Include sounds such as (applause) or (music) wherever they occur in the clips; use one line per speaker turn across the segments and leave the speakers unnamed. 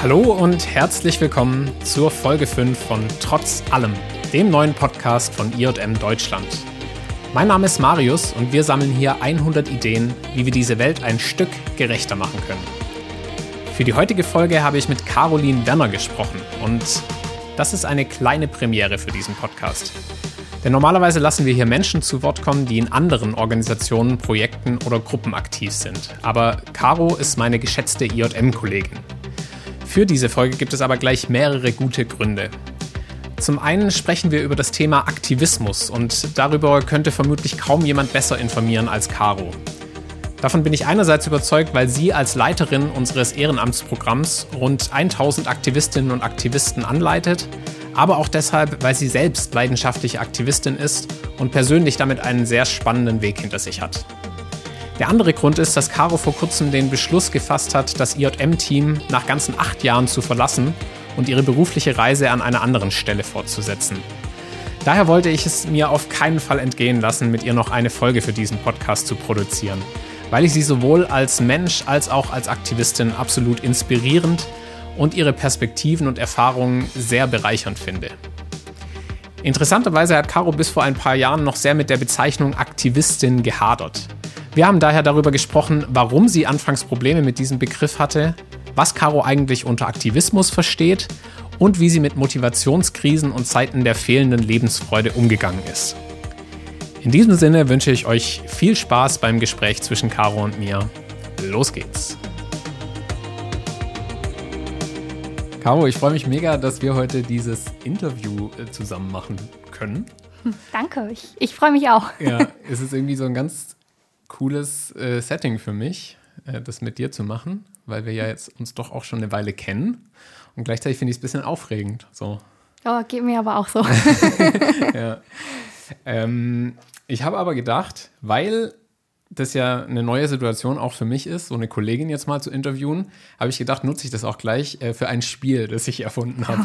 Hallo und herzlich willkommen zur Folge 5 von Trotz allem, dem neuen Podcast von IJM Deutschland. Mein Name ist Marius und wir sammeln hier 100 Ideen, wie wir diese Welt ein Stück gerechter machen können. Für die heutige Folge habe ich mit Caroline Werner gesprochen und das ist eine kleine Premiere für diesen Podcast. Denn normalerweise lassen wir hier Menschen zu Wort kommen, die in anderen Organisationen, Projekten oder Gruppen aktiv sind. Aber Caro ist meine geschätzte IJM-Kollegin. Für diese Folge gibt es aber gleich mehrere gute Gründe. Zum einen sprechen wir über das Thema Aktivismus und darüber könnte vermutlich kaum jemand besser informieren als Caro. Davon bin ich einerseits überzeugt, weil sie als Leiterin unseres Ehrenamtsprogramms rund 1000 Aktivistinnen und Aktivisten anleitet, aber auch deshalb, weil sie selbst leidenschaftliche Aktivistin ist und persönlich damit einen sehr spannenden Weg hinter sich hat. Der andere Grund ist, dass Caro vor kurzem den Beschluss gefasst hat, das IJM-Team nach ganzen acht Jahren zu verlassen und ihre berufliche Reise an einer anderen Stelle fortzusetzen. Daher wollte ich es mir auf keinen Fall entgehen lassen, mit ihr noch eine Folge für diesen Podcast zu produzieren, weil ich sie sowohl als Mensch als auch als Aktivistin absolut inspirierend und ihre Perspektiven und Erfahrungen sehr bereichernd finde. Interessanterweise hat Caro bis vor ein paar Jahren noch sehr mit der Bezeichnung Aktivistin gehadert. Wir haben daher darüber gesprochen, warum sie anfangs Probleme mit diesem Begriff hatte, was Caro eigentlich unter Aktivismus versteht und wie sie mit Motivationskrisen und Zeiten der fehlenden Lebensfreude umgegangen ist. In diesem Sinne wünsche ich euch viel Spaß beim Gespräch zwischen Caro und mir. Los geht's! Caro, ich freue mich mega, dass wir heute dieses Interview äh, zusammen machen können.
Danke, ich, ich freue mich auch.
Ja, (laughs) es ist irgendwie so ein ganz cooles äh, Setting für mich, äh, das mit dir zu machen, weil wir ja jetzt uns doch auch schon eine Weile kennen. Und gleichzeitig finde ich es ein bisschen aufregend. So.
Oh, geht mir aber auch so. (laughs)
ja. Ähm, ich habe aber gedacht, weil das ja eine neue Situation auch für mich ist, so eine Kollegin jetzt mal zu interviewen, habe ich gedacht, nutze ich das auch gleich äh, für ein Spiel, das ich erfunden habe.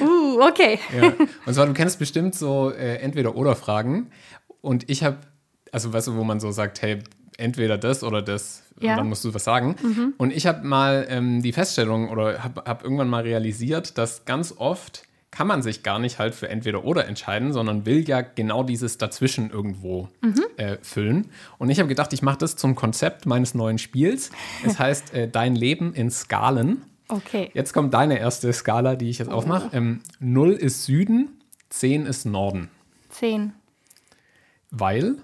Oh (laughs) uh, okay.
ja. Und zwar, du kennst bestimmt so äh, Entweder-Oder-Fragen. Und ich habe also weißt du, wo man so sagt, hey, entweder das oder das, ja. dann musst du was sagen. Mhm. Und ich habe mal ähm, die Feststellung oder habe hab irgendwann mal realisiert, dass ganz oft kann man sich gar nicht halt für entweder oder entscheiden, sondern will ja genau dieses dazwischen irgendwo mhm. äh, füllen. Und ich habe gedacht, ich mache das zum Konzept meines neuen Spiels. Es (laughs) heißt äh, Dein Leben in Skalen.
Okay.
Jetzt kommt deine erste Skala, die ich jetzt oh. aufmache. Ähm, 0 ist Süden, 10 ist Norden.
10.
Weil?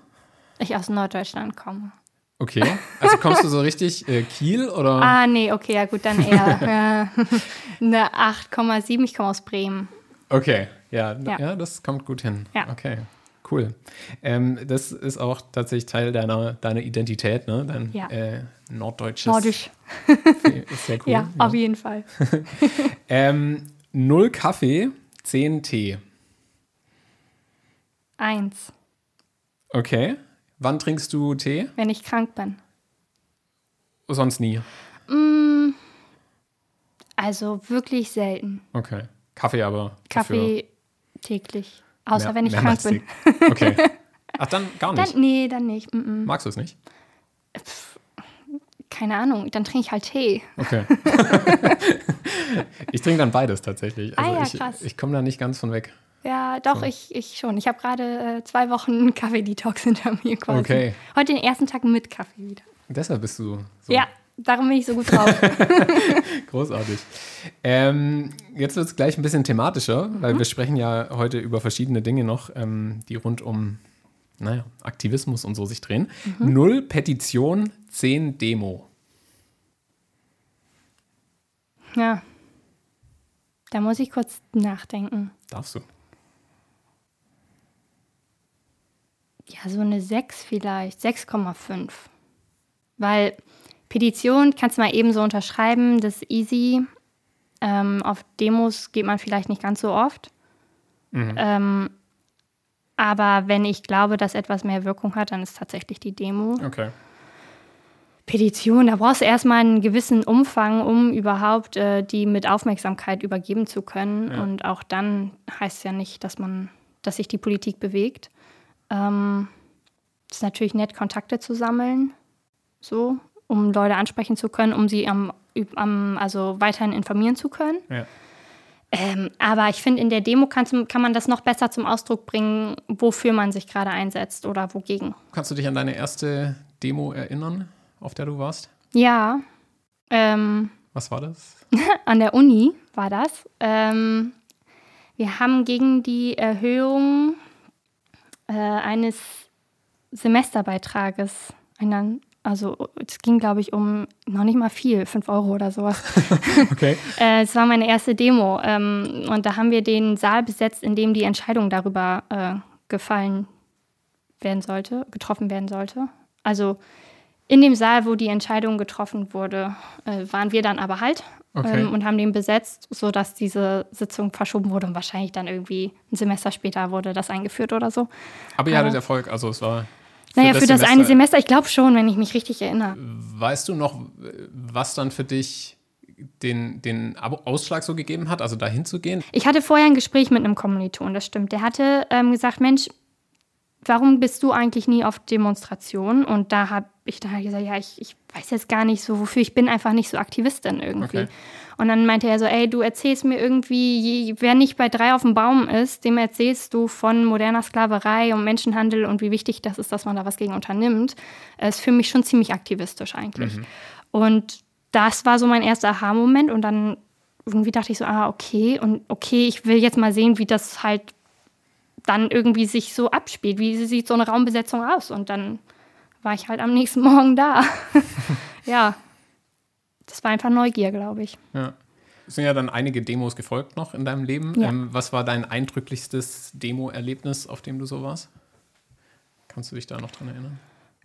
Ich aus Norddeutschland komme.
Okay, also kommst du so richtig äh, Kiel oder? (laughs)
Ah, nee, okay, ja gut, dann eher (laughs) (laughs) eine 8,7. Ich komme aus Bremen.
Okay, ja, ja, ja, das kommt gut hin. Ja. Okay, cool. Ähm, das ist auch tatsächlich Teil deiner, deiner Identität, ne? Dein ja. äh, norddeutsches.
Nordisch.
Ist sehr cool.
Ja, ja. auf jeden Fall.
ähm, null Kaffee, zehn Tee.
Eins.
Okay. Wann trinkst du Tee?
Wenn ich krank bin.
Sonst nie?
Mm, also wirklich selten.
Okay. Kaffee aber.
Kaffee dafür. täglich. Außer mehr, wenn ich krank bin.
Okay. (laughs) Ach, dann gar nicht?
Dann, nee, dann nicht. Mm -mm.
Magst du es nicht?
Pff, keine Ahnung, dann trinke ich halt Tee.
Okay. (laughs) (laughs) ich trinke dann beides tatsächlich.
Also ah ja, krass.
Ich, ich komme da nicht ganz von weg.
Ja, doch, so. ich, ich schon. Ich habe gerade äh, zwei Wochen (laughs) Kaffee-Detox hinter mir quasi.
Okay.
Heute den ersten Tag mit Kaffee wieder.
Deshalb bist du so.
Ja, darum bin ich so gut drauf. (laughs) (laughs)
Großartig. Ähm, jetzt wird es gleich ein bisschen thematischer, mhm. weil wir sprechen ja heute über verschiedene Dinge noch, ähm, die rund um naja, Aktivismus und so sich drehen. Mhm. Null Petition, zehn Demo.
Ja. Da muss ich kurz nachdenken.
Darfst du?
Ja, so eine 6 vielleicht, 6,5. Weil Petition kannst du mal eben so unterschreiben, das ist easy. Ähm, auf Demos geht man vielleicht nicht ganz so oft. Mhm. Ähm, aber wenn ich glaube, dass etwas mehr Wirkung hat, dann ist tatsächlich die Demo.
Okay.
Petition, da brauchst du erstmal einen gewissen Umfang, um überhaupt äh, die mit Aufmerksamkeit übergeben zu können. Ja. Und auch dann heißt es ja nicht, dass man, dass sich die Politik bewegt. Ähm, ist natürlich nett, Kontakte zu sammeln, so, um Leute ansprechen zu können, um sie am um, also weiterhin informieren zu können.
Ja.
Ähm, aber ich finde, in der Demo kann, kann man das noch besser zum Ausdruck bringen, wofür man sich gerade einsetzt oder wogegen.
Kannst du dich an deine erste Demo erinnern, auf der du warst?
Ja. Ähm,
Was war das? (laughs)
an der Uni war das. Ähm, wir haben gegen die Erhöhung äh, eines Semesterbeitrages, einer, also es ging, glaube ich, um noch nicht mal viel, 5 Euro oder sowas. (laughs)
Okay. (laughs)
äh, es war meine erste Demo ähm, und da haben wir den Saal besetzt, in dem die Entscheidung darüber äh, gefallen werden sollte, getroffen werden sollte. Also in dem Saal, wo die Entscheidung getroffen wurde, äh, waren wir dann aber halt
Okay.
ähm, und haben den besetzt, sodass diese Sitzung verschoben wurde und wahrscheinlich dann irgendwie ein Semester später wurde das eingeführt oder so.
Aber ihr hattet
Aber-
Erfolg, also es war.
Naja, für das, eine Semester, ich glaube schon, wenn ich mich richtig erinnere.
Weißt du noch, was dann für dich den, den Ausschlag so gegeben hat, also da hinzugehen?
Ich hatte vorher ein Gespräch mit einem Kommiliton, das stimmt. Der hatte ähm, gesagt, Mensch, warum bist du eigentlich nie auf Demonstrationen? Und da habe ich dann halt gesagt, ja, ich, ich weiß jetzt gar nicht so, wofür ich bin einfach nicht so Aktivistin irgendwie.
Okay.
Und dann meinte er so, ey, du erzählst mir irgendwie, je- wer nicht bei drei auf dem Baum ist, dem erzählst du von moderner Sklaverei und Menschenhandel und wie wichtig das ist, dass man da was gegen unternimmt. Es ist für mich schon ziemlich aktivistisch eigentlich. Und das war so mein erster Aha-Moment und dann irgendwie dachte ich so, ah, okay, und okay, ich will jetzt mal sehen, wie das halt dann irgendwie sich so abspielt. Wie sieht so eine Raumbesetzung aus? Und dann war ich halt am nächsten (laughs) Morgen da. (laughs) ja. Das war einfach Neugier, glaube ich.
Ja. Es sind ja dann einige Demos gefolgt noch in deinem Leben.
Ja.
Ähm, was war dein eindrücklichstes Demo-Erlebnis, auf dem du so warst? Kannst du dich da noch dran erinnern?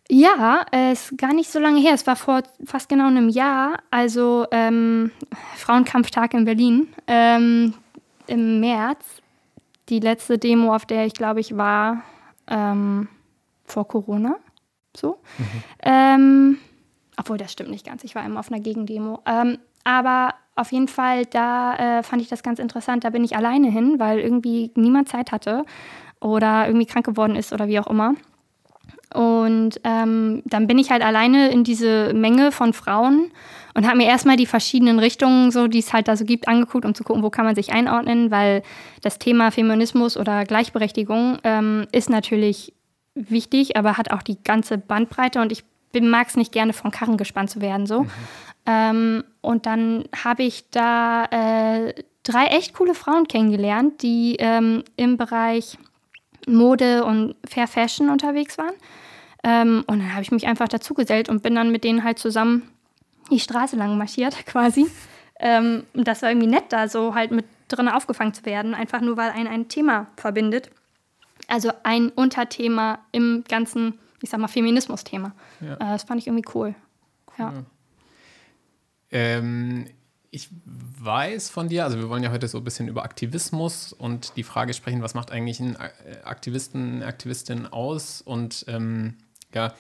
Ja, äh, ist gar nicht so lange her. Es war vor fast genau einem Jahr, also ähm, Frauenkampftag in Berlin ähm, im März. Die letzte Demo, auf der ich glaube ich war, ähm, vor Corona. So. Ähm, obwohl, das stimmt nicht ganz. Ich war immer auf einer Gegendemo. Ähm, aber auf jeden Fall, da äh, fand ich das ganz interessant. Da bin ich alleine hin, weil irgendwie niemand Zeit hatte oder irgendwie krank geworden ist oder wie auch immer. Und ähm, dann bin ich halt alleine in diese Menge von Frauen und habe mir erstmal die verschiedenen Richtungen, so die es halt da so gibt, angeguckt, um zu gucken, wo kann man sich einordnen, weil das Thema Feminismus oder Gleichberechtigung ähm, ist natürlich wichtig, aber hat auch die ganze Bandbreite und ich mag es nicht gerne von Karren gespannt zu werden so. Ähm, und dann habe ich da äh, drei echt coole Frauen kennengelernt, die ähm, im Bereich Mode und Fair Fashion unterwegs waren. Ähm, und dann habe ich mich einfach dazugesellt und bin dann mit denen halt zusammen die Straße lang marschiert, (laughs) quasi. Ähm, und das war irgendwie nett, da so halt mit drin aufgefangen zu werden, einfach nur weil ein ein Thema verbindet. Also ein Unterthema im ganzen, ich sag mal, Feminismus-Thema.
Ja.
Äh, das fand ich irgendwie cool. Ja.
Ähm, ich weiß von dir, also wir wollen ja heute so ein bisschen über Aktivismus und die Frage sprechen, was macht eigentlich ein äh, Aktivisten, eine Aktivistin aus und ähm, ja,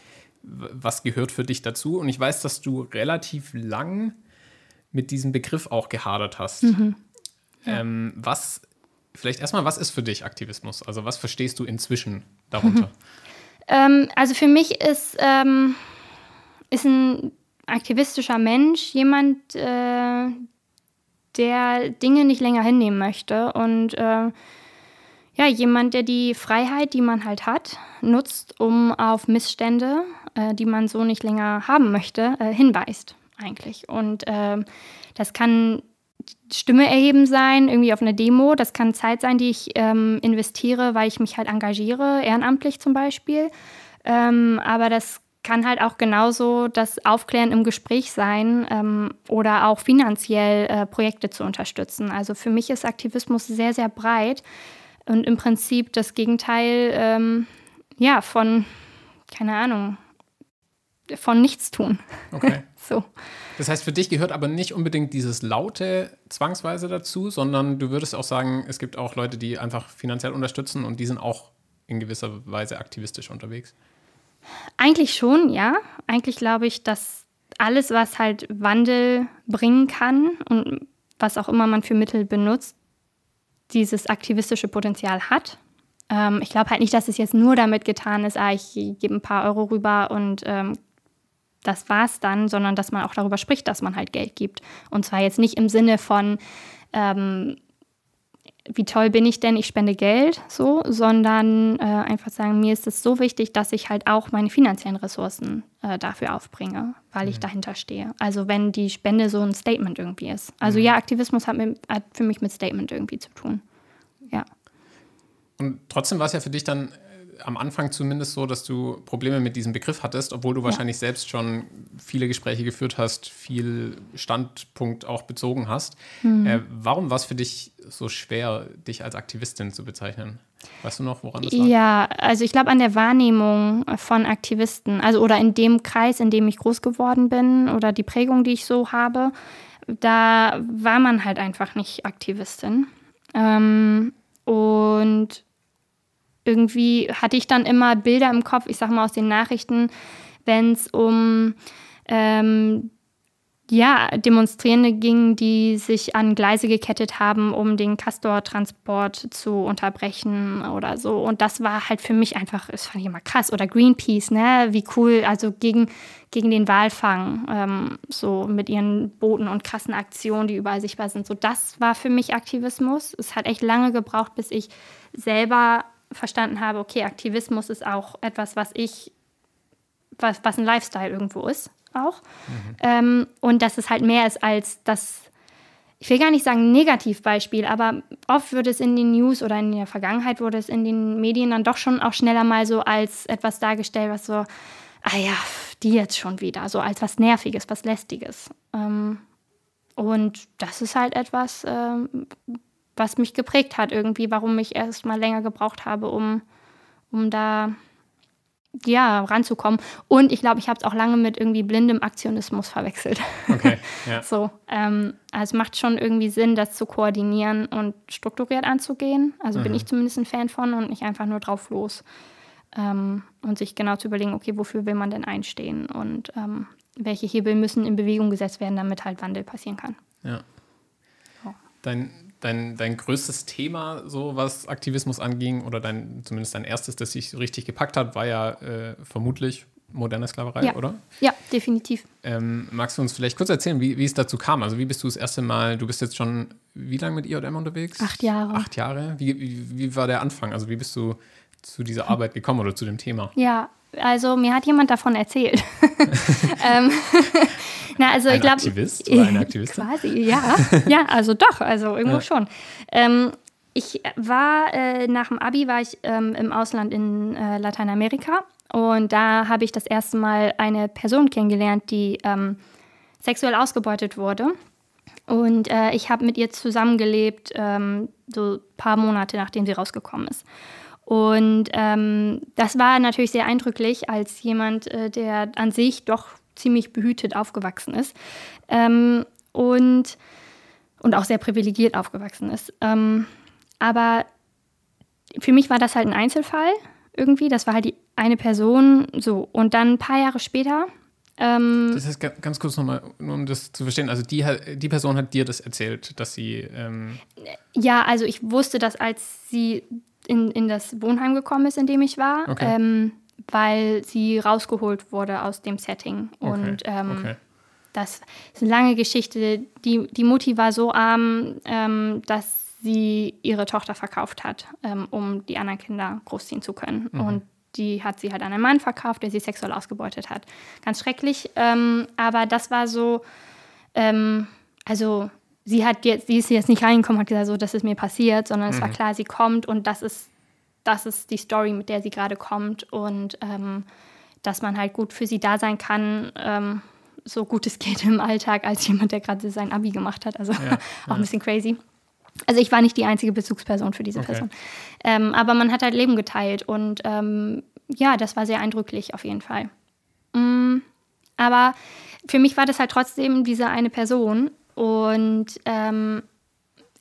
was gehört für dich dazu? Und ich weiß, dass du relativ lang mit diesem Begriff auch gehadert hast. Ähm, was, vielleicht erstmal, was ist für dich Aktivismus? Also was verstehst du inzwischen darunter?
Ähm, also für mich ist, ähm, ist ein aktivistischer Mensch jemand, äh, der Dinge nicht länger hinnehmen möchte und äh, ja, jemand, der die Freiheit, die man halt hat, nutzt, um auf Missstände, äh, die man so nicht länger haben möchte, äh, hinweist eigentlich. Und ähm, das kann Stimme erheben sein, irgendwie auf einer Demo. Das kann Zeit sein, die ich ähm, investiere, weil ich mich halt engagiere, ehrenamtlich zum Beispiel. Ähm, aber das kann halt auch genauso das Aufklären im Gespräch sein ähm, oder auch finanziell äh, Projekte zu unterstützen. Also für mich ist Aktivismus sehr, sehr breit und im Prinzip das Gegenteil ähm, ja, von, keine Ahnung, von Nichtstun.
Okay. (laughs)
So.
Das heißt, für dich gehört aber nicht unbedingt dieses Laute zwangsweise dazu, sondern du würdest auch sagen, es gibt auch Leute, die einfach finanziell unterstützen und die sind auch in gewisser Weise aktivistisch unterwegs.
Eigentlich schon, ja. Eigentlich glaube ich, dass alles, was halt Wandel bringen kann und was auch immer man für Mittel benutzt, dieses aktivistische Potenzial hat. Ähm, ich glaube halt nicht, dass es jetzt nur damit getan ist, ah, ich gebe ein paar Euro rüber und ähm, das war's dann, sondern dass man auch darüber spricht, dass man halt Geld gibt. Und zwar jetzt nicht im Sinne von, ähm, wie toll bin ich denn, ich spende Geld, so, sondern äh, einfach sagen, mir ist es so wichtig, dass ich halt auch meine finanziellen Ressourcen äh, dafür aufbringe, weil ich mhm. dahinter stehe. Also wenn die Spende so ein Statement irgendwie ist. Also mhm. ja, Aktivismus hat, mit, hat für mich mit Statement irgendwie zu tun. Ja.
Und trotzdem war es ja für dich dann am Anfang zumindest so, dass du Probleme mit diesem Begriff hattest, obwohl du ja. wahrscheinlich selbst schon viele Gespräche geführt hast, viel Standpunkt auch bezogen hast. Mhm. Äh, warum war es für dich so schwer, dich als Aktivistin zu bezeichnen? Weißt du noch, woran das lag?
Ja, also ich glaube an der Wahrnehmung von Aktivisten, also oder in dem Kreis, in dem ich groß geworden bin oder die Prägung, die ich so habe, da war man halt einfach nicht Aktivistin. Ähm, und irgendwie hatte ich dann immer Bilder im Kopf, ich sag mal aus den Nachrichten, wenn es um ähm, ja, Demonstrierende ging, die sich an Gleise gekettet haben, um den Castor-Transport zu unterbrechen oder so. Und das war halt für mich einfach, das fand ich immer krass. Oder Greenpeace, ne? Wie cool, also gegen, gegen den Walfang, ähm, so mit ihren Booten und krassen Aktionen, die überall sichtbar sind. So, das war für mich Aktivismus. Es hat echt lange gebraucht, bis ich selber verstanden habe, okay, Aktivismus ist auch etwas, was ich, was, was ein Lifestyle irgendwo ist, auch. Mhm. Ähm, und dass es halt mehr ist als das, ich will gar nicht sagen Negativbeispiel, aber oft wird es in den News oder in der Vergangenheit wurde es in den Medien dann doch schon auch schneller mal so als etwas dargestellt, was so, ah ja, die jetzt schon wieder, so als was Nerviges, was Lästiges. Ähm, und das ist halt etwas, ähm, was mich geprägt hat irgendwie, warum ich erst mal länger gebraucht habe, um, um da ja, ranzukommen. Und ich glaube, ich habe es auch lange mit irgendwie blindem Aktionismus verwechselt. Okay, (laughs) ja. so, ähm, also es macht schon irgendwie Sinn, das zu koordinieren und strukturiert anzugehen. Also mhm. bin ich zumindest ein Fan von und nicht einfach nur drauf los. Ähm, und sich genau zu überlegen, okay, wofür will man denn einstehen und ähm, welche Hebel müssen in Bewegung gesetzt werden, damit halt Wandel passieren kann.
Ja. So. Dein, dein, dein größtes Thema, so was Aktivismus anging, oder dein, zumindest dein erstes, das sich richtig gepackt hat, war ja äh, vermutlich moderne Sklaverei,
ja.
oder?
Ja, definitiv.
Ähm, magst du uns vielleicht kurz erzählen, wie, wie es dazu kam? Also wie bist du das erste Mal, du bist jetzt schon wie lange mit IJM unterwegs?
Acht Jahre.
Acht Jahre? Wie, wie, wie war der Anfang? Also wie bist du zu dieser Arbeit gekommen oder zu dem Thema?
Ja, also mir hat jemand davon erzählt. (laughs) (laughs) ähm, (laughs) na, also
ein
ich glaube.
Aktivist oder eine Aktivistin?
Quasi, ja. Ja, also doch, also irgendwo ja. schon. Ähm, ich war äh, nach dem Abi war ich ähm, im Ausland in äh, Lateinamerika und da habe ich das erste Mal eine Person kennengelernt, die ähm, sexuell ausgebeutet wurde. Und äh, ich habe mit ihr zusammengelebt, ähm, so ein paar Monate nachdem sie rausgekommen ist. Und ähm, das war natürlich sehr eindrücklich als jemand, äh, der an sich doch ziemlich behütet aufgewachsen ist ähm, und, und auch sehr privilegiert aufgewachsen ist. Ähm, aber für mich war das halt ein Einzelfall irgendwie. Das war halt die eine Person so. Und dann ein paar Jahre später.
Ähm, das heißt, ganz kurz nochmal, nur um das zu verstehen. Also, die, die Person hat dir das erzählt, dass sie. Ähm
ja, also ich wusste das, als sie in, in das Wohnheim gekommen ist, in dem ich war. Okay. Ähm, weil sie rausgeholt wurde aus dem Setting. Okay. Und ähm, okay. das ist eine lange Geschichte. Die, die Mutti war so arm, ähm, dass sie ihre Tochter verkauft hat, ähm, um die anderen Kinder großziehen zu können. Mhm. Und die hat sie halt an einen Mann verkauft, der sie sexuell ausgebeutet hat. Ganz schrecklich. Ähm, aber das war so, ähm, also sie hat jetzt, sie ist jetzt nicht reingekommen hat gesagt, so, das ist mir passiert, sondern mhm. es war mhm. klar, sie kommt und das ist das ist die Story, mit der sie gerade kommt und ähm, dass man halt gut für sie da sein kann, ähm, so gut es (laughs) geht im Alltag, als jemand, der gerade sein Abi gemacht hat. Also ja, (laughs) auch ein bisschen crazy. Also ich war nicht die einzige Bezugsperson für diese okay. Person. Ähm, aber man hat halt Leben geteilt und ähm, ja, das war sehr eindrücklich auf jeden Fall. Mm, aber für mich war das halt trotzdem diese eine Person und ähm,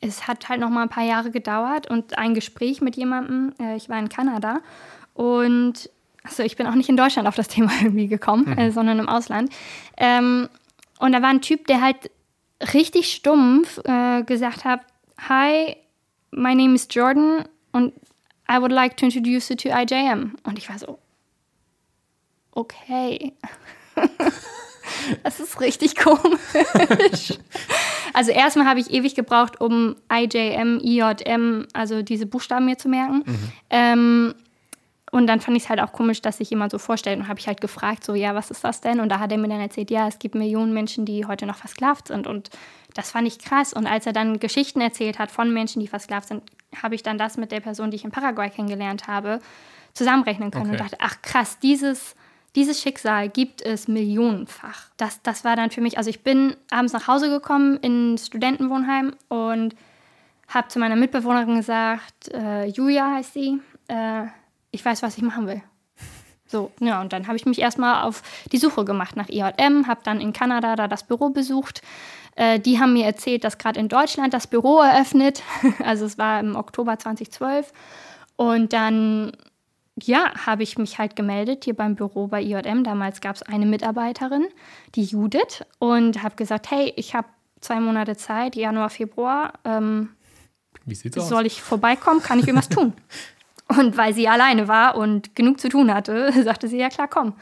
es hat halt noch mal ein paar Jahre gedauert und ein Gespräch mit jemandem, äh, ich war in Kanada und also ich bin auch nicht in Deutschland auf das Thema (laughs) irgendwie gekommen, mhm. äh, sondern im Ausland. Ähm, und da war ein Typ, der halt richtig stumpf äh, gesagt hat, Hi, my name is Jordan und I would like to introduce you to IJM. Und ich war so, okay. (laughs) das ist richtig komisch. also erstmal habe ich ewig gebraucht, um IJM, IJM, also diese Buchstaben mir zu merken. Mhm. Ähm, und dann fand ich es halt auch komisch, dass sich jemand so vorstellt und habe ich halt gefragt, so, ja, was ist das denn? Und da hat er mir dann erzählt, ja, es gibt Millionen Menschen, die heute noch versklavt sind. Und das fand ich krass. Und als er dann Geschichten erzählt hat von Menschen, die versklavt sind, habe ich dann das mit der Person, die ich in Paraguay kennengelernt habe, zusammenrechnen können okay. und dachte, ach krass, dieses, dieses Schicksal gibt es millionenfach. Das, das war dann für mich, also ich bin abends nach Hause gekommen in Studentenwohnheim und habe zu meiner Mitbewohnerin gesagt, äh, Julia heißt sie, äh, ich weiß, was ich machen will. So, ja, und dann habe ich mich erstmal auf die Suche gemacht nach IJM, habe dann in Kanada da das Büro besucht. Äh, die haben mir erzählt, dass gerade in Deutschland das Büro eröffnet. (laughs) also es war im Oktober 2012. Und dann, ja, habe ich mich halt gemeldet hier beim Büro bei IJM. Damals gab es eine Mitarbeiterin, die Judith, und habe gesagt, hey, ich habe zwei Monate Zeit, Januar, Februar. Ähm, Wie sieht's aus? Soll ich vorbeikommen? Kann ich irgendwas (laughs) tun? Und weil sie alleine war und genug zu tun hatte, (laughs) sagte sie, ja klar, komm.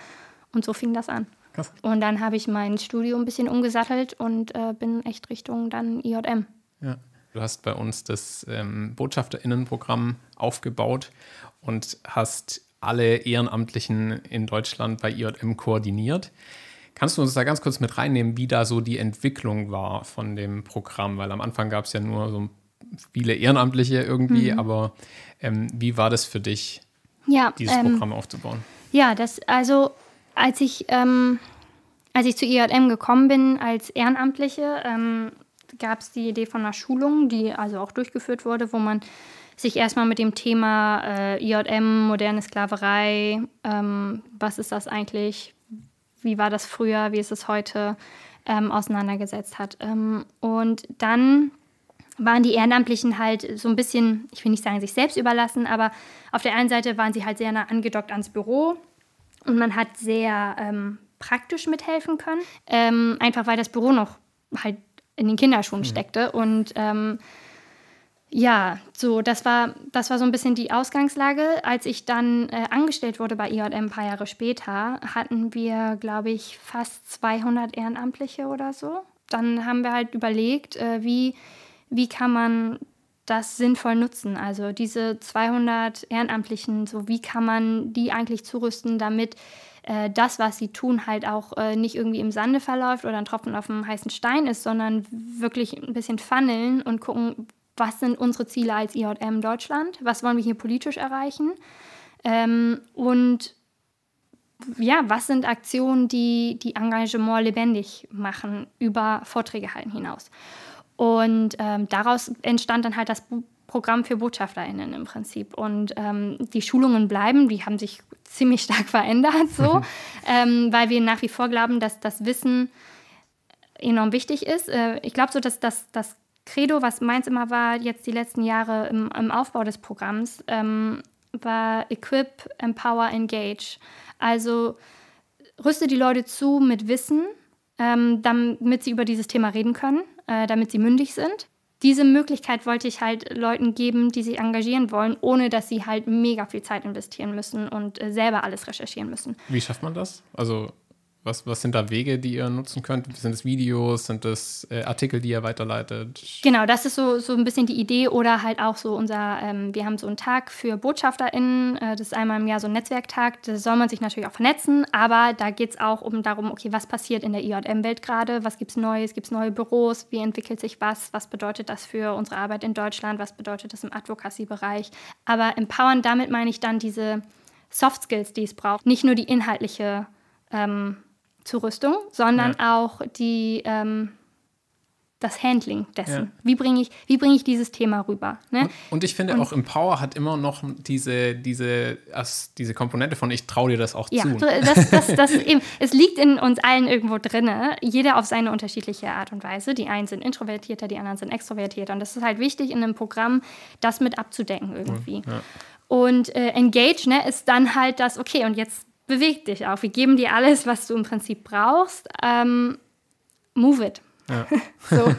Und so fing das an. Krass. Und dann habe ich mein Studium ein bisschen umgesattelt und äh, bin echt Richtung dann IJM.
Ja. Du hast bei uns das ähm, Botschafterinnenprogramm aufgebaut und hast alle Ehrenamtlichen in Deutschland bei IJM koordiniert. Kannst du uns da ganz kurz mit reinnehmen, wie da so die Entwicklung war von dem Programm? Weil am Anfang gab es ja nur so viele Ehrenamtliche irgendwie, mhm. aber ähm, wie war das für dich, ja, dieses ähm, Programm aufzubauen?
Ja, das, also als ich, ähm, als ich zu IJM gekommen bin als Ehrenamtliche, ähm, gab es die Idee von einer Schulung, die also auch durchgeführt wurde, wo man sich erstmal mit dem Thema äh, IJM, moderne Sklaverei, ähm, was ist das eigentlich, wie war das früher, wie ist es heute, ähm, auseinandergesetzt hat. Ähm, und dann waren die Ehrenamtlichen halt so ein bisschen, ich will nicht sagen, sich selbst überlassen, aber auf der einen Seite waren sie halt sehr nah angedockt ans Büro und man hat sehr ähm, praktisch mithelfen können, ähm, einfach weil das Büro noch halt in den Kinderschuhen mhm. steckte und ähm, ja, so, das war, das war so ein bisschen die Ausgangslage. Als ich dann äh, angestellt wurde bei IJM ein paar Jahre später, hatten wir, glaube ich, fast 200 Ehrenamtliche oder so. Dann haben wir halt überlegt, äh, wie wie kann man das sinnvoll nutzen? Also diese 200 Ehrenamtlichen, so wie kann man die eigentlich zurüsten, damit äh, das, was sie tun, halt auch äh, nicht irgendwie im Sande verläuft oder ein Tropfen auf dem heißen Stein ist, sondern wirklich ein bisschen funneln und gucken, was sind unsere Ziele als IJM Deutschland, was wollen wir hier politisch erreichen ähm, und ja, was sind Aktionen, die die Engagement lebendig machen über Vorträge halten hinaus. Und ähm, daraus entstand dann halt das Programm für BotschafterInnen im Prinzip. Und ähm, die Schulungen bleiben, die haben sich ziemlich (laughs) stark verändert, so, ähm, weil wir nach wie vor glauben, dass das Wissen enorm wichtig ist. Äh, ich glaube so, dass das, das Credo, was meins immer war, jetzt die letzten Jahre im, im Aufbau des Programms, ähm, war Equip, Empower, Engage. Also rüste die Leute zu mit Wissen, ähm, damit sie über dieses Thema reden können äh, damit sie mündig sind. Diese Möglichkeit wollte ich halt Leuten geben, die sich engagieren wollen, ohne dass sie halt mega viel Zeit investieren müssen und äh, selber alles recherchieren müssen.
Wie schafft man das? Also was, was sind da Wege, die ihr nutzen könnt? Sind es Videos? Sind es äh, Artikel, die ihr weiterleitet?
Genau, das ist so, so ein bisschen die Idee oder halt auch so unser, ähm, wir haben so einen Tag für BotschafterInnen, äh, das ist einmal im Jahr so ein Netzwerktag, da soll man sich natürlich auch vernetzen, aber da geht es auch um darum, okay, was passiert in der IJM-Welt gerade, was gibt es Neues, gibt es neue Büros, wie entwickelt sich was, was bedeutet das für unsere Arbeit in Deutschland, was bedeutet das im Advocacy-Bereich. Aber empowern, damit meine ich dann diese Soft Skills, die es braucht, nicht nur die inhaltliche ähm, Zurüstung, sondern ja. auch die, ähm, das Handling dessen. Ja. Wie bringe ich, bring ich dieses Thema rüber? Ne?
Und, und, ich finde und, auch Empower hat immer noch diese, diese, diese Komponente von ich traue dir das auch
ja,
zu.
Das, das, das (laughs) eben, es liegt in uns allen irgendwo drin, jeder auf seine unterschiedliche Art und Weise. Die einen sind introvertierter, die anderen sind extrovertierter. Und das ist halt wichtig in einem Programm, das mit abzudecken irgendwie. Ja. Und äh, Engage ne, ist dann halt das, okay, und jetzt beweg dich auch. Wir geben dir alles, was du im Prinzip brauchst. Ähm, move it. Ja. (laughs) so.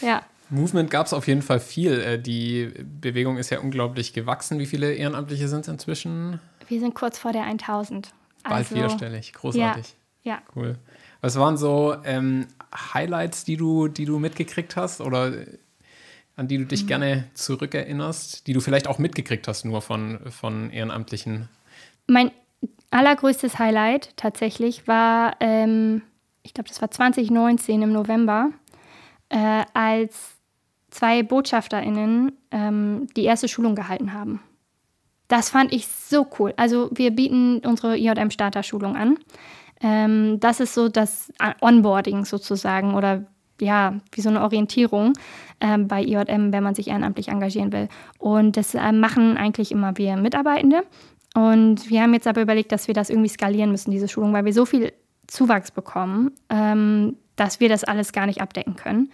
(laughs)
ja. Movement gab es auf jeden Fall viel. Äh, die Bewegung ist ja unglaublich gewachsen. Wie viele Ehrenamtliche sind es inzwischen?
Wir sind kurz vor der 1000.
Bald also, vierstellig, großartig.
Ja.
Cool. Was waren so ähm, Highlights, die du, die du mitgekriegt hast oder an die du dich mhm. gerne zurückerinnerst, die du vielleicht auch mitgekriegt hast, nur von, von Ehrenamtlichen?
Mein allergrößtes Highlight tatsächlich war, ähm, ich glaube, das war 2019 im November, äh, als zwei BotschafterInnen ähm, die erste Schulung gehalten haben. Das fand ich so cool. Also wir bieten unsere IJM-Starter-Schulung an. Ähm, das ist so das Onboarding sozusagen oder ja, wie so eine Orientierung ähm, bei IJM, wenn man sich ehrenamtlich engagieren will. Und das äh, machen eigentlich immer wir Mitarbeitende. Und wir haben jetzt aber überlegt, dass wir das irgendwie skalieren müssen, diese Schulung, weil wir so viel Zuwachs bekommen, ähm, dass wir das alles gar nicht abdecken können.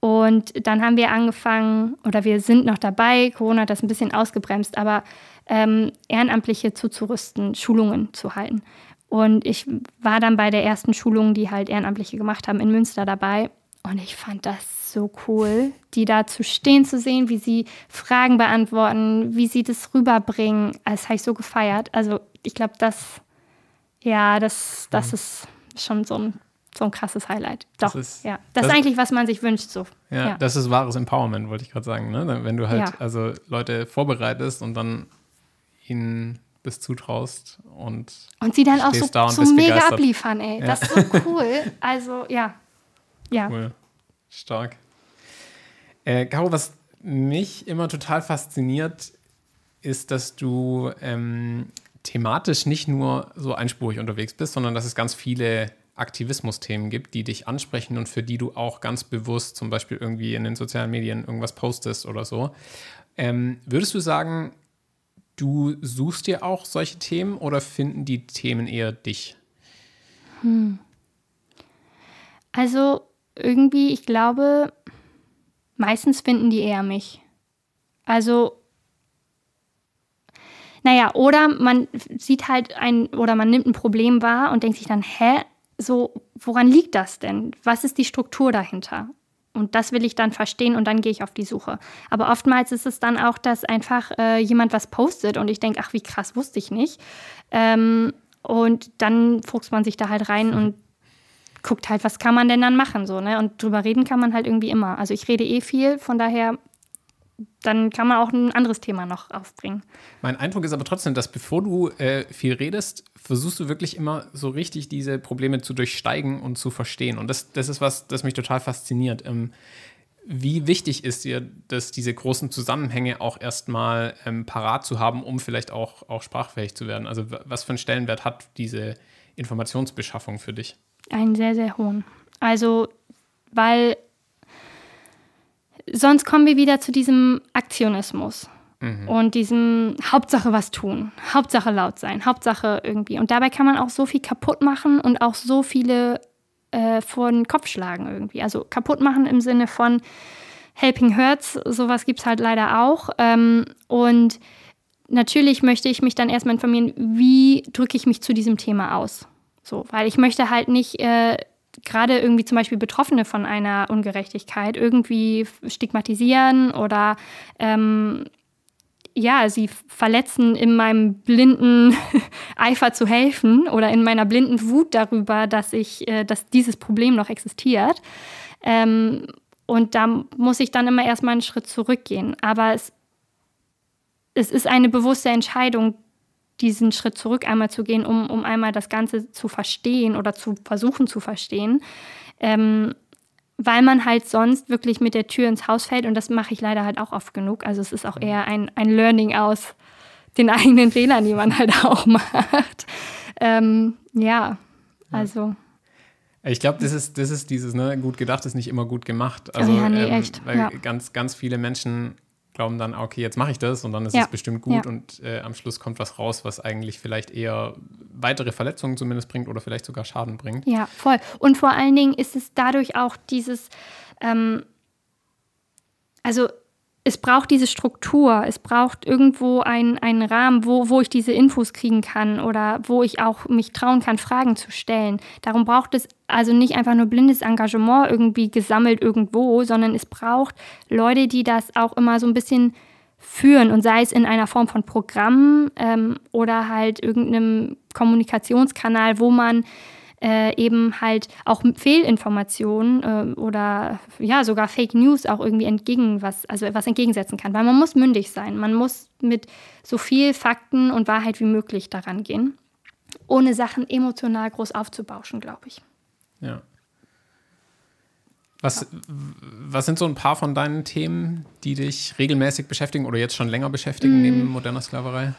Und dann haben wir angefangen, oder wir sind noch dabei, Corona hat das ein bisschen ausgebremst, aber ähm, Ehrenamtliche zuzurüsten, Schulungen zu halten. Und ich war dann bei der ersten Schulung, die halt Ehrenamtliche gemacht haben, in Münster dabei. Und ich fand das so cool, die da zu stehen zu sehen, wie sie Fragen beantworten, wie sie das rüberbringen. Das habe ich so gefeiert. Also ich glaube, das, ja, das, das mhm. ist schon so ein so ein krasses Highlight. Doch, das ist, ja. Das, das, ist eigentlich, was man sich wünscht. So.
Ja, ja. das ist wahres Empowerment, wollte ich gerade sagen. Ne? Wenn du halt ja. also Leute vorbereitest und dann ihnen das zutraust und
und sie dann auch so, da so mega begeistert. abliefern, ey. Ja. Das ist so cool. Also ja, ja.
Cool, stark. Äh, Caro, was mich immer total fasziniert, ist, dass du ähm, thematisch nicht nur so einspurig unterwegs bist, sondern dass es ganz viele Aktivismus-Themen gibt, die dich ansprechen und für die du auch ganz bewusst zum Beispiel irgendwie in den sozialen Medien irgendwas postest oder so. Ähm, würdest du sagen, du suchst dir auch solche Themen oder finden die Themen eher dich? Hm.
Also irgendwie, ich glaube, meistens finden die eher mich. Also naja, oder man sieht halt ein, oder man nimmt ein Problem wahr und denkt sich dann, hä, so, woran liegt das denn? Was ist die Struktur dahinter? Und das will ich dann verstehen und dann gehe ich auf die Suche. Aber oftmals ist es dann auch, dass einfach äh, jemand was postet und ich denke, ach, wie krass, wusste ich nicht. Ähm, und dann fuchst man sich da halt rein mhm. und guckt halt, was kann man denn dann machen, so, ne? Und drüber reden kann man halt irgendwie immer. Also ich rede eh viel, von daher dann kann man auch ein anderes Thema noch aufbringen.
Mein Eindruck ist aber trotzdem, dass bevor du äh, viel redest, versuchst du wirklich immer so richtig diese Probleme zu durchsteigen und zu verstehen. Und das, das ist was, das mich total fasziniert. Ähm, wie wichtig ist dir, dass diese großen Zusammenhänge auch erstmal ähm, parat zu haben, um vielleicht auch, auch sprachfähig zu werden? Also was für einen Stellenwert hat diese Informationsbeschaffung für dich?
Einen sehr, sehr hohen. Also, weil sonst kommen wir wieder zu diesem Aktionismus mhm. und diesem Hauptsache was tun, Hauptsache laut sein, Hauptsache irgendwie. Und dabei kann man auch so viel kaputt machen und auch so viele äh, vor den Kopf schlagen irgendwie. Also kaputt machen im Sinne von Helping Hurts, sowas gibt es halt leider auch. Ähm, und natürlich möchte ich mich dann erstmal informieren, wie drücke ich mich zu diesem Thema aus. So, weil ich möchte halt nicht äh, gerade irgendwie zum Beispiel Betroffene von einer Ungerechtigkeit irgendwie stigmatisieren oder ähm, ja, sie verletzen in meinem blinden (laughs) Eifer zu helfen oder in meiner blinden Wut darüber, dass ich, äh, dass dieses Problem noch existiert. Ähm, und da muss ich dann immer erstmal einen Schritt zurückgehen. Aber es, es ist eine bewusste Entscheidung, diesen Schritt zurück einmal zu gehen, um, um einmal das Ganze zu verstehen oder zu versuchen zu verstehen. Ähm, weil man halt sonst wirklich mit der Tür ins Haus fällt und das mache ich leider halt auch oft genug. Also es ist auch eher ein, ein Learning aus den (laughs) eigenen Fehlern, die man halt auch macht. Ähm, ja, also.
Ich glaube, das ist, das ist dieses, ne, gut gedacht ist nicht immer gut gemacht. Also,
ja, nee, ähm, echt.
Weil
ja.
ganz, ganz viele Menschen glauben dann, okay, jetzt mache ich das und dann ist ja. es bestimmt gut ja. und äh, am Schluss kommt was raus, was eigentlich vielleicht eher weitere Verletzungen zumindest bringt oder vielleicht sogar Schaden bringt.
Ja, voll. Und vor allen Dingen ist es dadurch auch dieses, ähm, also es braucht diese Struktur, es braucht irgendwo einen, einen Rahmen, wo, wo ich diese Infos kriegen kann oder wo ich auch mich trauen kann, Fragen zu stellen. Darum braucht es also nicht einfach nur blindes Engagement irgendwie gesammelt irgendwo, sondern es braucht Leute, die das auch immer so ein bisschen führen und sei es in einer Form von Programm ähm, oder halt irgendeinem Kommunikationskanal, wo man äh, eben halt auch Fehlinformationen äh, oder ja sogar Fake News auch irgendwie entgegen was, also was entgegensetzen kann. Weil man muss mündig sein. Man muss mit so viel Fakten und Wahrheit wie möglich daran gehen, ohne Sachen emotional groß aufzubauschen, glaube ich.
Ja. Was, was sind so ein paar von deinen Themen, die dich regelmäßig beschäftigen oder jetzt schon länger beschäftigen mm. neben moderner Sklaverei?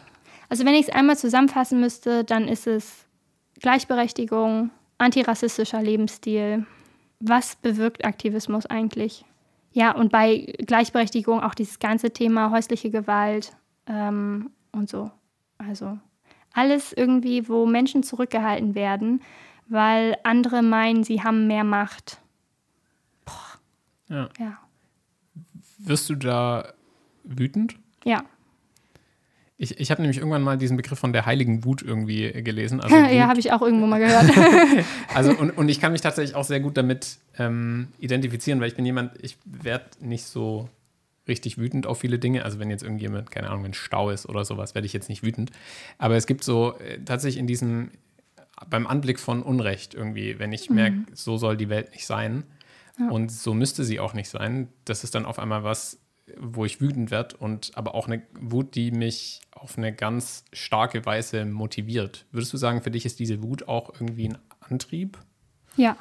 Also wenn ich es einmal zusammenfassen müsste, dann ist es Gleichberechtigung, antirassistischer Lebensstil. Was bewirkt Aktivismus eigentlich? Ja, und bei Gleichberechtigung auch dieses ganze Thema häusliche Gewalt ähm, und so. Also alles irgendwie, wo Menschen zurückgehalten werden, weil andere meinen, sie haben mehr Macht
ja. ja. Wirst du da wütend?
Ja.
Ich, ich habe nämlich irgendwann mal diesen Begriff von der heiligen Wut irgendwie gelesen. Also (laughs)
ja, habe ich auch irgendwo mal gehört. (laughs)
also und, und ich kann mich tatsächlich auch sehr gut damit ähm, identifizieren, weil ich bin jemand, ich werde nicht so richtig wütend auf viele Dinge. Also wenn jetzt irgendjemand, keine Ahnung, wenn Stau ist oder sowas, werde ich jetzt nicht wütend. Aber es gibt so äh, tatsächlich in diesem, beim Anblick von Unrecht irgendwie, wenn ich mhm. merke, so soll die Welt nicht sein, und so müsste sie auch nicht sein. Das ist dann auf einmal was, wo ich wütend werde und aber auch eine Wut, die mich auf eine ganz starke Weise motiviert. Würdest du sagen, für dich ist diese Wut auch irgendwie ein Antrieb?
Ja,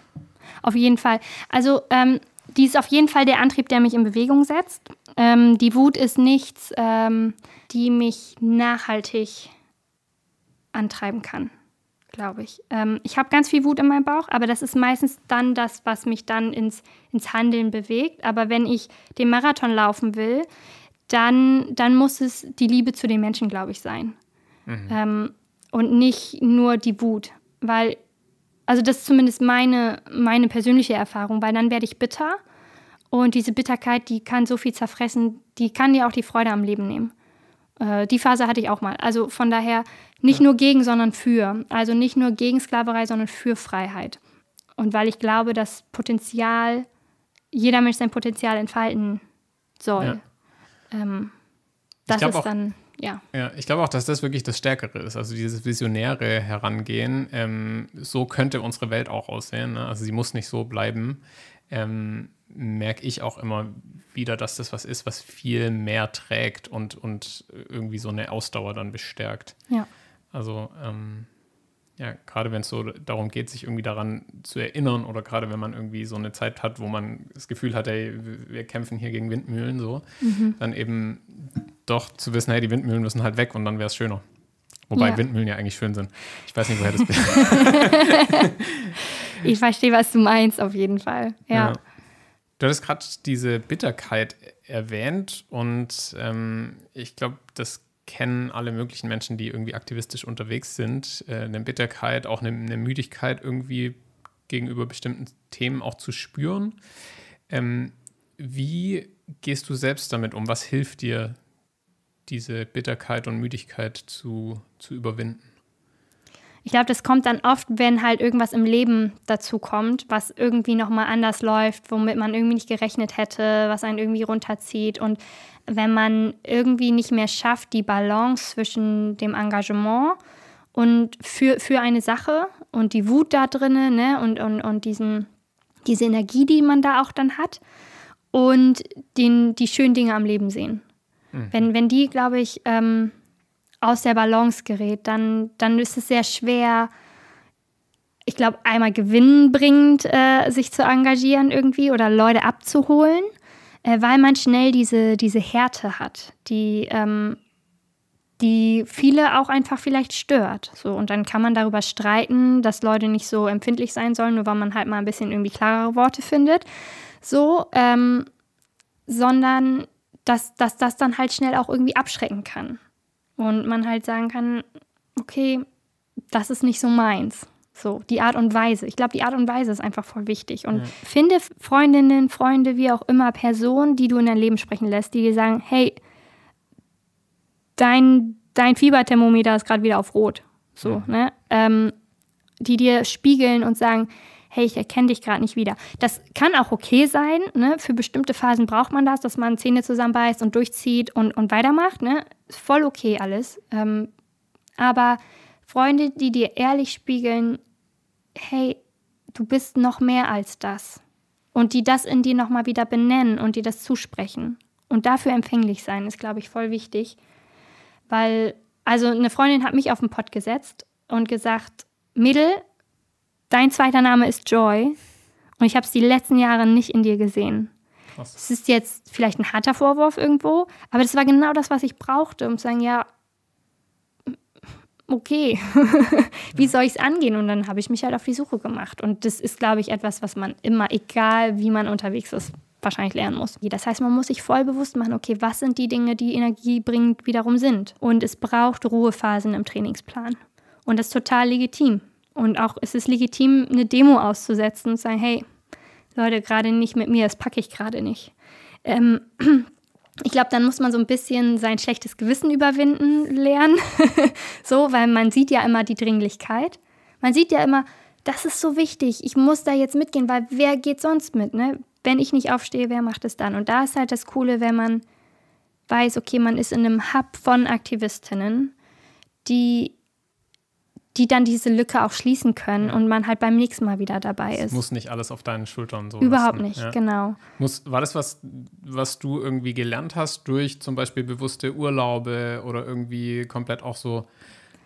auf jeden Fall. Also ähm, die ist auf jeden Fall der Antrieb, der mich in Bewegung setzt. Ähm, die Wut ist nichts, ähm, die mich nachhaltig antreiben kann glaube ich. Ähm, ich habe ganz viel Wut in meinem Bauch, aber das ist meistens dann das, was mich dann ins, ins Handeln bewegt. Aber wenn ich den Marathon laufen will, dann, dann muss es die Liebe zu den Menschen, glaube ich, sein. Mhm. Ähm, und nicht nur die Wut. Weil, also das ist zumindest meine, meine persönliche Erfahrung, weil dann werde ich bitter. Und diese Bitterkeit, die kann so viel zerfressen, die kann dir auch die Freude am Leben nehmen. Äh, die Phase hatte ich auch mal. Also von daher nicht ja. nur gegen, sondern für. Also nicht nur gegen Sklaverei, sondern für Freiheit. Und weil ich glaube, dass Potenzial, jeder Mensch sein Potenzial entfalten soll. Ja. Ähm, das ist
auch,
dann, ja.
Ja, ich glaube auch, dass das wirklich das Stärkere ist. Also dieses visionäre Herangehen. Ähm, so könnte unsere Welt auch aussehen. Ne? Also sie muss nicht so bleiben. Ähm, merke ich auch immer wieder, dass das was ist, was viel mehr trägt und, und irgendwie so eine Ausdauer dann bestärkt.
Ja.
Also ähm, ja, gerade wenn es so darum geht, sich irgendwie daran zu erinnern oder gerade wenn man irgendwie so eine Zeit hat, wo man das Gefühl hat, hey, wir kämpfen hier gegen Windmühlen so, mhm. dann eben doch zu wissen, hey, die Windmühlen müssen halt weg und dann wäre es schöner. Wobei ja. Windmühlen ja eigentlich schön sind. Ich weiß nicht, woher das. (laughs) (laughs)
ich verstehe, was du meinst, auf jeden Fall. ja. ja.
Du hattest gerade diese Bitterkeit erwähnt und ähm, ich glaube, das kennen alle möglichen Menschen, die irgendwie aktivistisch unterwegs sind. Äh, eine Bitterkeit, auch eine, eine, Müdigkeit irgendwie gegenüber bestimmten Themen auch zu spüren. Ähm, wie gehst du selbst damit um? Was hilft dir, diese Bitterkeit und Müdigkeit zu, zu überwinden?
Ich glaube, das kommt dann oft, wenn halt irgendwas im Leben dazu kommt, was irgendwie nochmal anders läuft, womit man irgendwie nicht gerechnet hätte, was einen irgendwie runterzieht. Und wenn man irgendwie nicht mehr schafft, die Balance zwischen dem Engagement und für, für eine Sache und die Wut da drinnen ne, und, und, und diesen, diese Energie, die man da auch dann hat und den, die schönen Dinge am Leben sehen. Mhm. Wenn, wenn die, glaube ich, ähm, aus der Balance gerät, dann, dann ist es sehr schwer, ich glaube, einmal gewinnbringend äh, sich zu engagieren irgendwie oder Leute abzuholen, äh, weil man schnell diese, diese Härte hat, die, ähm, die viele auch einfach vielleicht stört. So, und dann kann man darüber streiten, dass Leute nicht so empfindlich sein sollen, nur weil man halt mal ein bisschen irgendwie klarere Worte findet. So, ähm, sondern dass, dass das dann halt schnell auch irgendwie abschrecken kann. Und man halt sagen kann, okay, das ist nicht so meins. So, die Art und Weise. Ich glaube, die Art und Weise ist einfach voll wichtig. Und ja. finde Freundinnen, Freunde, wie auch immer, Personen, die du in dein Leben sprechen lässt, die dir sagen, hey, dein, dein Fieberthermometer ist gerade wieder auf Rot. So, ja. ne? Ähm, die dir spiegeln und sagen, hey, ich erkenne dich gerade nicht wieder. Das kann auch okay sein. Ne? Für bestimmte Phasen braucht man das, dass man Zähne zusammenbeißt und durchzieht und, und weitermacht. Ne? Voll okay alles. Ähm, aber Freunde, die dir ehrlich spiegeln, hey, du bist noch mehr als das. Und die das in dir nochmal wieder benennen und dir das zusprechen. Und dafür empfänglich sein, ist, glaube ich, voll wichtig. Weil, also eine Freundin hat mich auf den Pott gesetzt und gesagt, Mädel, dein zweiter Name ist Joy. Und ich habe es die letzten Jahre nicht in dir gesehen. Es ist jetzt vielleicht ein harter Vorwurf irgendwo, aber das war genau das, was ich brauchte, um zu sagen, ja, okay, (laughs) wie soll ich es angehen? Und dann habe ich mich halt auf die Suche gemacht. Und das ist, glaube ich, etwas, was man immer, egal wie man unterwegs ist, wahrscheinlich lernen muss. Das heißt, man muss sich voll bewusst machen, okay, was sind die Dinge, die Energie bringend wiederum sind. Und es braucht Ruhephasen im Trainingsplan. Und das ist total legitim. Und auch es ist legitim, eine Demo auszusetzen und zu sagen, hey, Leute, gerade nicht mit mir, das packe ich gerade nicht. Ähm, (clears throat) ich glaube, dann muss man so ein bisschen sein schlechtes Gewissen überwinden lernen. (laughs) so, weil man sieht ja immer die Dringlichkeit. Man sieht ja immer, das ist so wichtig. Ich muss da jetzt mitgehen, weil wer geht sonst mit? Ne? Wenn ich nicht aufstehe, wer macht es dann? Und da ist halt das Coole, wenn man weiß, okay, man ist in einem Hub von Aktivistinnen, die die dann diese Lücke auch schließen können ja. und man halt beim nächsten Mal wieder dabei ist.
Muss nicht alles auf deinen Schultern so.
Überhaupt lassen. nicht, ja. genau.
Muss, war das was, was du irgendwie gelernt hast durch zum Beispiel bewusste Urlaube oder irgendwie komplett auch so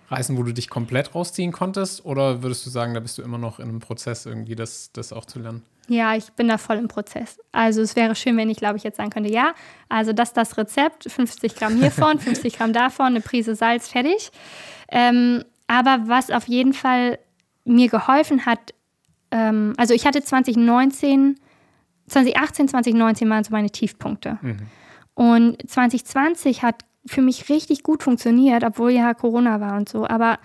Reisen, wo du dich komplett rausziehen konntest? Oder würdest du sagen, da bist du immer noch in einem Prozess irgendwie, das, das auch zu lernen?
Ja, ich bin da voll im Prozess. Also es wäre schön, wenn ich, glaube ich, jetzt sagen könnte, ja, also das ist das Rezept, 50 Gramm hiervon, (laughs) 50 Gramm davon, eine Prise Salz, fertig. Ähm, aber was auf jeden Fall mir geholfen hat, ähm, also ich hatte 2019, 2018, 2019 waren so meine Tiefpunkte. Mhm. Und 2020 hat für mich richtig gut funktioniert, obwohl ja Corona war und so. Aber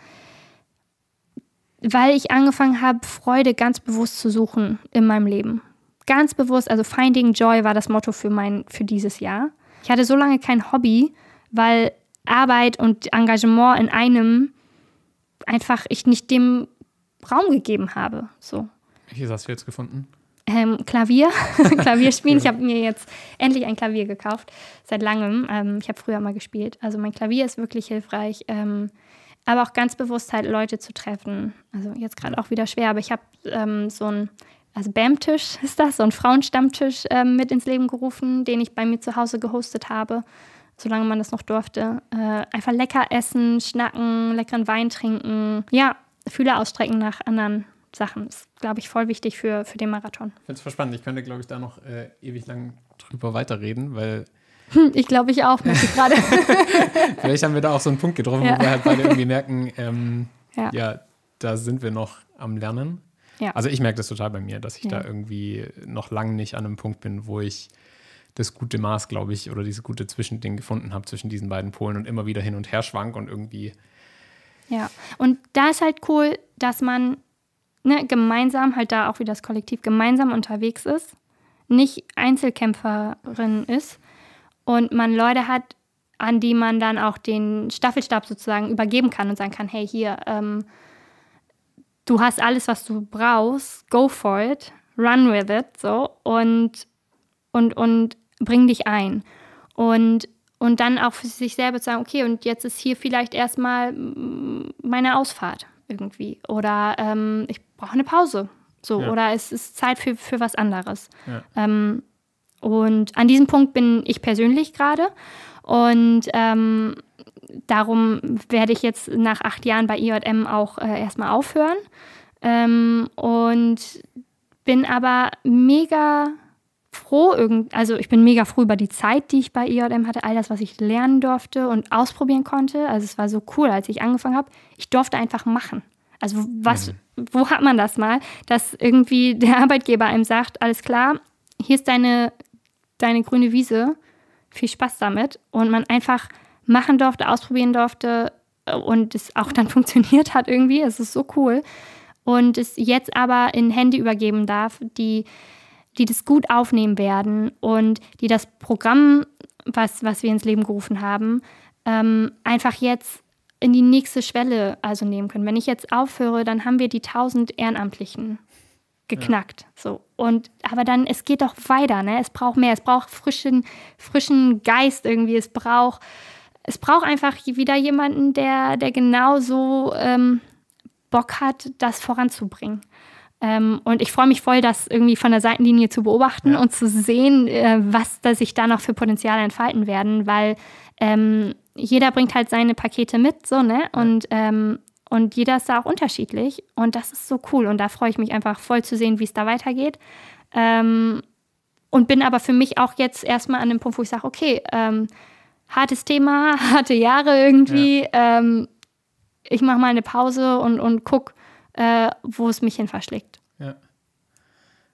weil ich angefangen habe, Freude ganz bewusst zu suchen in meinem Leben. Ganz bewusst, also Finding Joy war das Motto für, mein, für dieses Jahr. Ich hatte so lange kein Hobby, weil Arbeit und Engagement in einem einfach ich nicht dem Raum gegeben habe. So.
Welches hast du jetzt gefunden?
Ähm, Klavier, (laughs) Klavier spielen. Ich habe mir jetzt endlich ein Klavier gekauft, seit langem. Ähm, ich habe früher mal gespielt. Also mein Klavier ist wirklich hilfreich. Ähm, aber auch ganz bewusst halt Leute zu treffen. Also jetzt gerade auch wieder schwer, aber ich habe ähm, so ein, also BAM-Tisch (laughs) ist das, so ein Frauenstammtisch ähm, mit ins Leben gerufen, den ich bei mir zu Hause gehostet habe solange man das noch durfte. Äh, einfach lecker essen, schnacken, leckeren Wein trinken. Ja, Fühler ausstrecken nach anderen Sachen. Ist, glaube ich, voll wichtig für, für den Marathon.
Ich finde es spannend. Ich könnte, glaube ich, da noch äh, ewig lang drüber weiterreden, weil.
Hm, ich glaube, ich auch, möchte ich gerade. (laughs) (laughs)
Vielleicht haben wir da auch so einen Punkt getroffen, ja. wo wir halt beide irgendwie merken, ähm, ja. ja. da sind wir noch am Lernen. Ja. Also ich merke das total bei mir, dass ich da irgendwie noch lange nicht an einem Punkt bin, wo ich das gute Maß, glaube ich, oder dieses gute Zwischending gefunden habe zwischen diesen beiden Polen und immer wieder hin und her schwank und irgendwie.
Ja, und da ist halt cool, dass man ne, gemeinsam, halt da auch wie das Kollektiv, gemeinsam unterwegs ist, nicht Einzelkämpferin ist und man Leute hat, an die man dann auch den Staffelstab sozusagen übergeben kann und sagen kann, hey, hier, ähm, du hast alles, was du brauchst, go for it, run with it, so und und und bring dich ein. Und, und dann auch für sich selber zu sagen, okay, und jetzt ist hier vielleicht erstmal meine Ausfahrt irgendwie. Oder ähm, ich brauche eine Pause. So, ja. oder es ist Zeit für, für was anderes. Ja. Ähm, und an diesem Punkt bin ich persönlich gerade. Und ähm, darum werde ich jetzt nach acht Jahren bei IJM auch äh, erstmal aufhören. Ähm, und bin aber mega froh, irgend, also ich bin mega froh über die Zeit, die ich bei IJM hatte, all das, was ich lernen durfte und ausprobieren konnte. Also es war so cool, als ich angefangen habe. Ich durfte einfach machen. Also was, mhm. wo hat man das mal, dass irgendwie der Arbeitgeber einem sagt, alles klar, hier ist deine, deine grüne Wiese, viel Spaß damit und man einfach machen durfte, ausprobieren durfte und es auch dann (laughs) funktioniert hat irgendwie. Es ist so cool. Und es jetzt aber in Hände übergeben darf, die die das gut aufnehmen werden und die das Programm, was, was wir ins Leben gerufen haben, ähm, einfach jetzt in die nächste Schwelle also nehmen können. Wenn ich jetzt aufhöre, dann haben wir die 1000 Ehrenamtlichen geknackt. Ja. So. Und, aber dann, es geht doch weiter, ne? Es braucht mehr, es braucht frischen, frischen Geist irgendwie, es braucht, es braucht einfach wieder jemanden, der, der genauso ähm, Bock hat, das voranzubringen. Ähm, und ich freue mich voll, das irgendwie von der Seitenlinie zu beobachten ja. und zu sehen, äh, was da sich da noch für Potenziale entfalten werden, weil ähm, jeder bringt halt seine Pakete mit, so, ne? Und, ähm, und jeder ist da auch unterschiedlich. Und das ist so cool. Und da freue ich mich einfach voll zu sehen, wie es da weitergeht. Ähm, und bin aber für mich auch jetzt erstmal an dem Punkt, wo ich sage, okay, ähm, hartes Thema, (laughs) harte Jahre irgendwie. Ja. Ähm, ich mache mal eine Pause und, und guck, äh, wo es mich hin verschlägt.
Ja.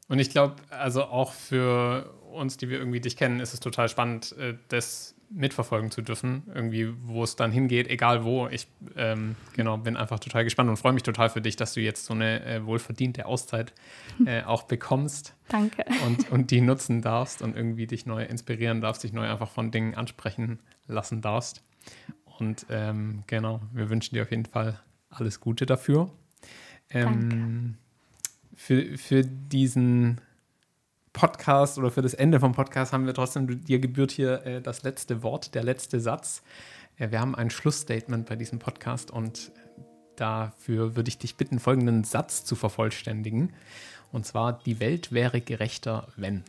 Und ich glaube, also auch für uns, die wir irgendwie dich kennen, ist es total spannend, äh, das mitverfolgen zu dürfen, irgendwie, wo es dann hingeht, egal wo. Ich ähm, genau bin einfach total gespannt und freue mich total für dich, dass du jetzt so eine äh, wohlverdiente Auszeit äh, (laughs) auch bekommst.
Danke.
Und, und die nutzen darfst und irgendwie dich neu inspirieren darfst, dich neu einfach von Dingen ansprechen lassen darfst. Und ähm, genau, wir wünschen dir auf jeden Fall alles Gute dafür. Ähm, für, für diesen Podcast oder für das Ende vom Podcast haben wir trotzdem, dir gebührt hier äh, das letzte Wort, der letzte Satz. Äh, wir haben ein Schlussstatement bei diesem Podcast und dafür würde ich dich bitten, folgenden Satz zu vervollständigen. Und zwar, die Welt wäre gerechter, wenn.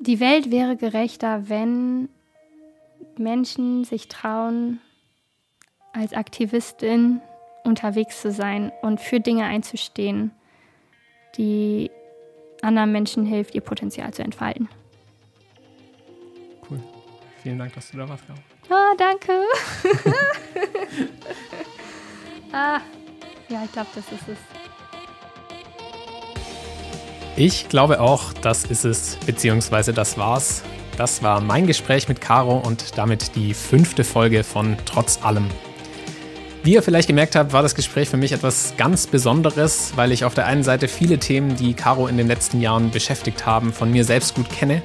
Die Welt wäre gerechter, wenn Menschen sich trauen, als Aktivistin unterwegs zu sein und für Dinge einzustehen, die anderen Menschen hilft, ihr Potenzial zu entfalten.
Cool. Vielen Dank, dass du da warst, Caro.
Ah, danke. (laughs) ah, ja, ich glaube, das ist es.
Ich glaube auch, das ist es, beziehungsweise das war's. Das war mein Gespräch mit Caro und damit die fünfte Folge von Trotz allem. Wie ihr vielleicht gemerkt habt, war das Gespräch für mich etwas ganz Besonderes, weil ich auf der einen Seite viele Themen, die Caro in den letzten Jahren beschäftigt haben, von mir selbst gut kenne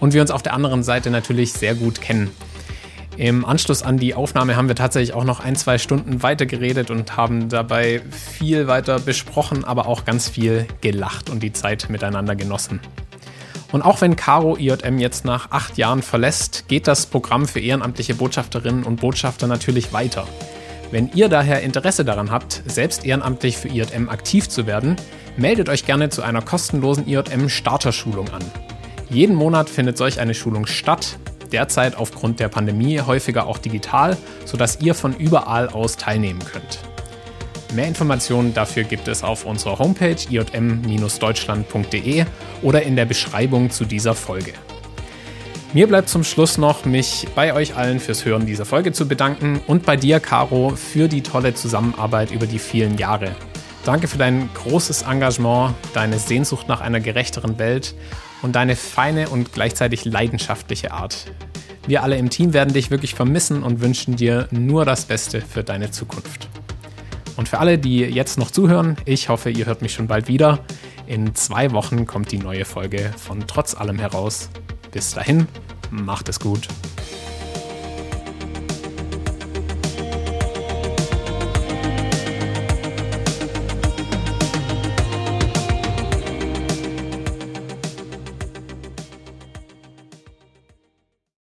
und wir uns auf der anderen Seite natürlich sehr gut kennen. Im Anschluss an die Aufnahme haben wir tatsächlich auch noch ein, zwei Stunden weiter geredet und haben dabei viel weiter besprochen, aber auch ganz viel gelacht und die Zeit miteinander genossen. Und auch wenn Caro IJM jetzt nach acht Jahren verlässt, geht das Programm für ehrenamtliche Botschafterinnen und Botschafter natürlich weiter. Wenn ihr daher Interesse daran habt, selbst ehrenamtlich für IJM aktiv zu werden, meldet euch gerne zu einer kostenlosen IJM Starterschulung an. Jeden Monat findet solch eine Schulung statt, derzeit aufgrund der Pandemie häufiger auch digital, sodass ihr von überall aus teilnehmen könnt. Mehr Informationen dafür gibt es auf unserer Homepage ijm-deutschland.de oder in der Beschreibung zu dieser Folge. Mir bleibt zum Schluss noch, mich bei euch allen fürs Hören dieser Folge zu bedanken und bei dir, Caro, für die tolle Zusammenarbeit über die vielen Jahre. Danke für dein großes Engagement, deine Sehnsucht nach einer gerechteren Welt und deine feine und gleichzeitig leidenschaftliche Art. Wir alle im Team werden dich wirklich vermissen und wünschen dir nur das Beste für deine Zukunft. Und für alle, die jetzt noch zuhören, ich hoffe, ihr hört mich schon bald wieder. In zwei Wochen kommt die neue Folge von Trotz allem heraus. Bis dahin, macht es gut.